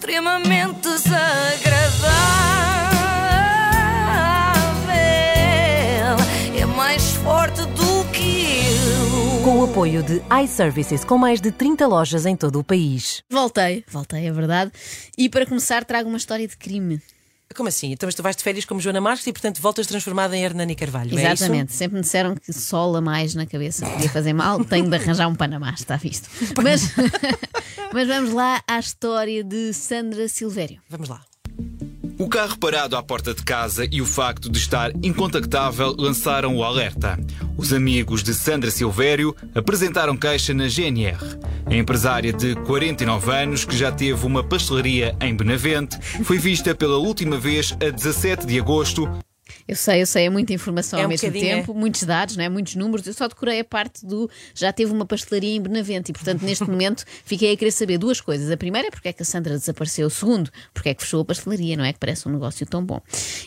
extremamente desagradável. É mais forte do que eu. Com o apoio de iServices, com mais de 30 lojas em todo o país. Voltei, voltei, é verdade. E para começar, trago uma história de crime. Como assim? Então, mas tu vais de férias como Joana Marques e, portanto, voltas transformada em Hernani Carvalho, é Exatamente. Sempre me disseram que sol a mais na cabeça podia fazer mal. Tenho de arranjar um Panamá, está visto. Mas, mas vamos lá à história de Sandra Silvério. Vamos lá. O carro parado à porta de casa e o facto de estar incontactável lançaram o alerta. Os amigos de Sandra Silvério apresentaram queixa na GNR. A empresária de 49 anos, que já teve uma pastelaria em Benavente, foi vista pela última vez a 17 de agosto Eu sei, eu sei, é muita informação É ao um mesmo bocadinho, tempo, muitos dados, não é? muitos números. Eu só decorei a parte do já teve uma pastelaria em Benavente e, portanto, neste momento fiquei a querer saber duas coisas. A primeira é porque é que a Sandra desapareceu. O segundo, porque é que fechou a pastelaria, não é? Que parece um negócio tão bom.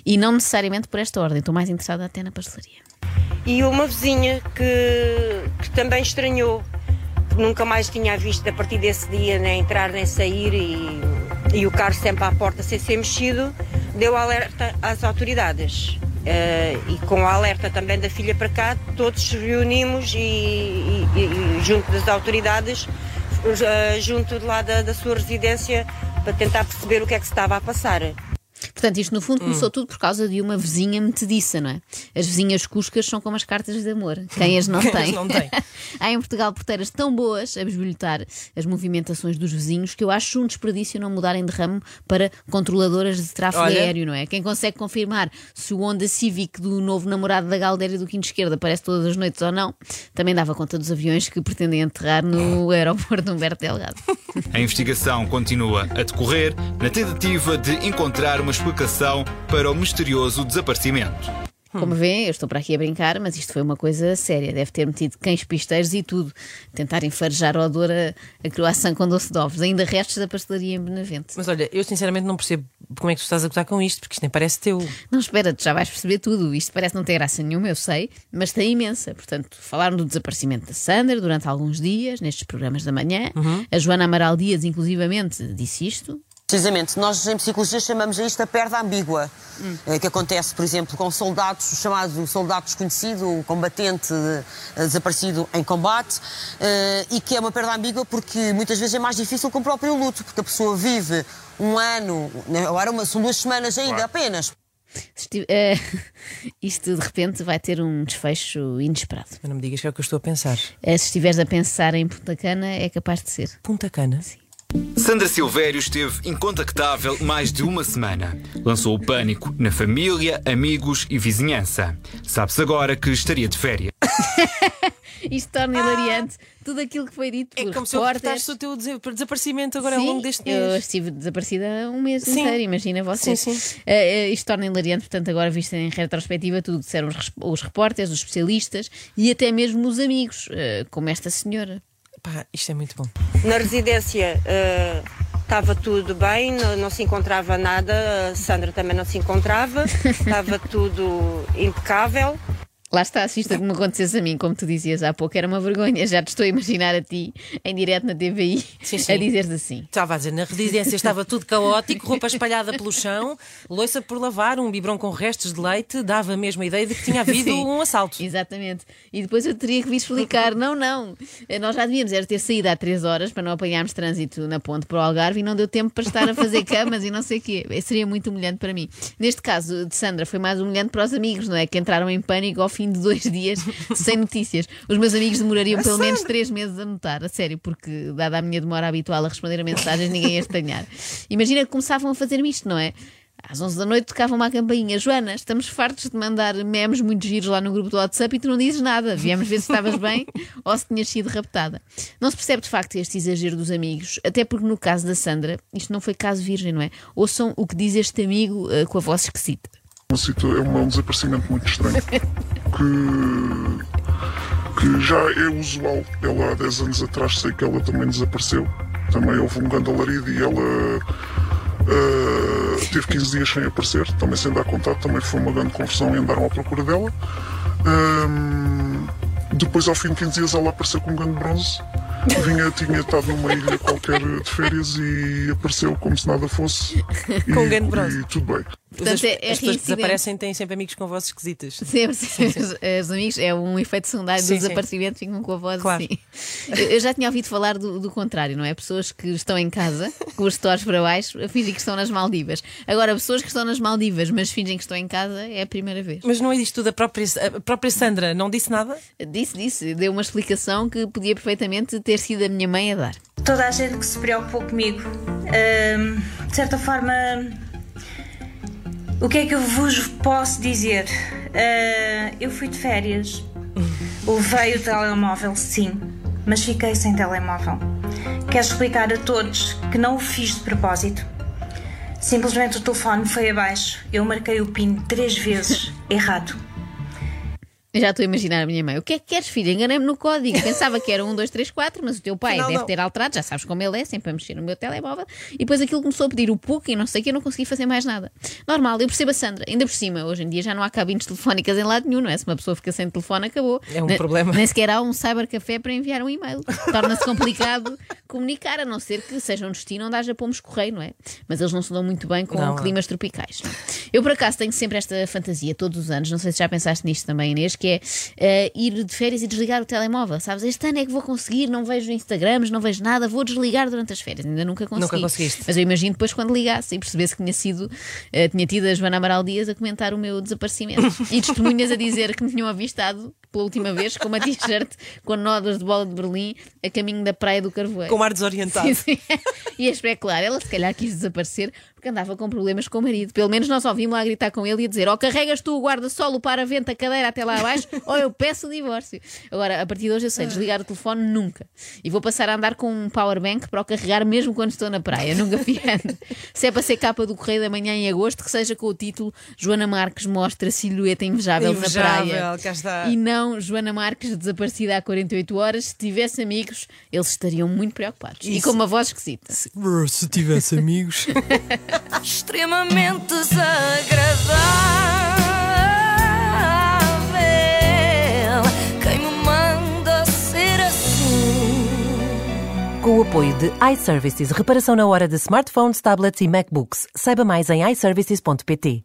E não necessariamente por esta ordem, estou mais interessada até na pastelaria. e uma vizinha que, que também estranhou, que nunca mais tinha visto a partir desse dia nem entrar nem sair e, e o carro sempre à porta sem ser mexido, deu alerta às autoridades. Eh, e com o alerta também da filha para cá, todos nos reunimos e, e- e- junto das autoridades, eh, junto de lá da, da sua residência, para tentar perceber o que é que se estava a passar. Portanto, isto no fundo começou tudo por causa de uma vizinha metediça, não é? As vizinhas cuscas são como as cartas de amor. Quem as não Quem tem? as não tem? Há em Portugal porteiras tão boas a bisbilhotar as movimentações dos vizinhos que eu acho um desperdício não mudarem de ramo para controladoras de tráfego Olha. aéreo, não é? Quem consegue confirmar se o Honda Civic do novo namorado da Galdéria do Quinto Esquerda aparece todas as noites ou não, também dava conta dos aviões que pretendem aterrar no aeroporto de Humberto Delgado. A investigação continua a decorrer na tentativa de encontrar uma explicação para o misterioso desaparecimento. Como vêem, eu estou para aqui a brincar, mas isto foi uma coisa séria. Deve ter metido cães pisteiros e tudo. Tentarem farejar o odor a, a croissant com doce de ovos. Ainda restos da pastelaria em Benavente. Mas olha, eu sinceramente não percebo como é que tu estás a gozar com isto, porque isto nem parece teu. Não, espera, tu já vais perceber tudo. Isto parece não ter graça nenhuma, eu sei, mas tem imensa. Portanto, falaram do desaparecimento da Sandra durante alguns dias, nestes programas da manhã. A Joana Amaral Dias, inclusivamente, disse isto. Precisamente, nós em psicologia chamamos a isto a perda ambígua, eh, que acontece, por exemplo, com soldados, o chamado soldado desconhecido, o combatente eh, desaparecido em combate, eh, e que é uma perda ambígua porque muitas vezes é mais difícil que o próprio luto, porque a pessoa vive um ano, né, agora uma- são duas semanas ainda apenas. Se esti- eh, isto de repente vai ter um desfecho inesperado. Mas não me digas que é o que eu estou a pensar. Eh, se estiveres a pensar em Punta Cana, é capaz de ser. Punta Cana? Sandra Silvério esteve incontactável mais de uma semana. Lançou o pânico na família, amigos e vizinhança. Sabe-se agora que estaria de férias. Isto torna hilariante tudo aquilo que foi dito É por como se eu o teu desa- desaparecimento agora ao longo deste eu mês. estive desaparecida um mês Sim. inteiro, imagina vocês. Sim, sim. Eh, eh, isto torna hilariante, portanto, agora visto em retrospectiva tudo o que disseram os, res- os repórteres, os especialistas e até mesmo os amigos, eh, como esta senhora. Pá, isto é muito bom. Na residência eh, estava tudo bem, não, não se encontrava nada, a Sandra também não se encontrava, estava tudo impecável. Lá está, se isto me acontecesse a mim, como tu dizias há pouco, era uma vergonha. Já te estou a imaginar a ti, em direto na TVI, Sim, sim. a dizeres assim. Estava a dizer, na residência estava tudo caótico, roupa espalhada pelo chão, louça por lavar, um biberão com restos de leite, dava mesmo a ideia de que tinha havido Sim. um assalto. Exatamente. E depois eu teria que vir explicar: não, não, nós já devíamos era ter saído há três horas para não apanharmos trânsito na ponte para o Algarve e não deu tempo para estar a fazer camas e não sei o quê. Seria muito humilhante para mim. Neste caso de Sandra, foi mais humilhante para os amigos, não é? Que entraram em pânico ao fim de dois dias sem notícias. Os meus amigos demorariam pelo menos três meses a notar, a sério, porque, dada a minha demora habitual a responder a mensagens, ninguém ia estranhar. Imagina que começavam a fazer-me isto, não é? Às 11 da noite tocava uma campainha. Joana, estamos fartos de mandar memes muito giros lá no grupo do WhatsApp e tu não dizes nada. Viemos ver se estavas bem ou se tinhas sido raptada. Não se percebe de facto este exagero dos amigos, até porque no caso da Sandra, isto não foi caso virgem, não é? Ouçam o que diz este amigo eh, com a voz esquisita. É uma- um desaparecimento muito estranho que, que já é usual. Ela há 10 anos atrás sei que ela também desapareceu. Também houve um grande alarido e ela ah, teve 15 dias sem aparecer, também sem dar contato, também foi uma grande confusão e andaram à procura dela. Ahm, depois, ao fim de 15 dias, ela apareceu com um grande bronze Vinha, tinha estado numa ilha qualquer de férias e apareceu como se nada fosse. E, Com um grande bronze. e tudo bem. Portanto, as, é- é as pessoas que desaparecem têm sempre amigos com vozes esquisitas. Sempre, sempre. Os, os amigos é um efeito secundário Sim, sim. desaparecimentos, ficam com a voz Claro. assim. Eu já tinha ouvido falar do, do contrário, não é? Pessoas que estão em casa, com os stores para baixo, a fingem que estão nas Maldivas. Agora, pessoas que estão nas Maldivas, mas fingem que estão em casa, é a primeira vez. Mas não é disto tudo. A própria, a própria Sandra não disse nada? Disse, disse, deu uma explicação que podia perfeitamente ter sido a minha mãe a dar. toda a gente que se preocupou comigo. Ahm, de certa forma, o que é que eu vos posso dizer? Ah, eu fui de férias, levei o telemóvel, sim, mas fiquei sem telemóvel. Quero explicar a todos que não o fiz de propósito. Simplesmente o telefone foi abaixo. Eu marquei o PIN três vezes errado. Eu Já estou a imaginar a minha mãe. O que é que queres, filha? Enganei-me no código. Pensava que era 1, 2, 3, 4, mas o teu pai Afinal, deve não. ter alterado, já sabes como ele é, sempre a mexer no meu telemóvel. E depois aquilo começou a pedir o PUC e não sei o que, eu não consegui fazer mais nada. Normal, eu percebo a Sandra. Ainda por cima, hoje em dia já não há cabines telefónicas em lado nenhum, não é? Se uma pessoa fica sem telefone, acabou. É um Ne- problema. Nem sequer há um cybercafé para enviar um e-mail. Torna-se complicado comunicar, a não ser que seja um destino onde haja pomos correio, não é? Mas eles não se dão muito bem com Não, climas tropicais. Eu, por acaso, tenho sempre esta fantasia todos os anos, não sei se já pensaste nisto também, Inês, que é eh, ir de férias e desligar o telemóvel. Sabes, este ano é que vou conseguir, não vejo Instagrams, não vejo nada, vou desligar durante as férias. Ainda nunca consegui. Nunca conseguiste. Mas eu imagino depois quando ligasse e percebesse que tinha sido, eh, tinha tido a Joana Amaral Dias a comentar o meu desaparecimento. e testemunhas a dizer que me tinham avistado pela última vez com uma t-shirt com nodas de bola de Berlim a caminho da Praia do Carvoeiro. Com ar desorientado. Sim, sim. E a especular, ela se calhar quis desaparecer porque andava com problemas com o marido. Pelo menos nós ouvimos lá gritar com ele e a dizer: ou carregas tu o guarda-sol, o para-vento, a cadeira até lá abaixo, ou eu peço o divórcio. Agora, a partir de hoje eu sei desligar o telefone nunca. E vou passar a andar com um powerbank para o carregar mesmo quando estou na praia, nunca fiando. Se é para ser capa do Correio da Manhã em agosto, que seja com o título Joana Marques mostra silhueta invejável, Invejável, na praia. E não Joana Marques desaparecida há 48 horas. Se tivesse amigos, eles estariam muito preocupados. E Isso. com uma voz esquisita. Se tivesse amigos. extremamente desagradável. Quem me manda ser assim? Com o apoio de iServices, reparação na hora de smartphones, tablets e MacBooks. Saiba mais em iServices.pt.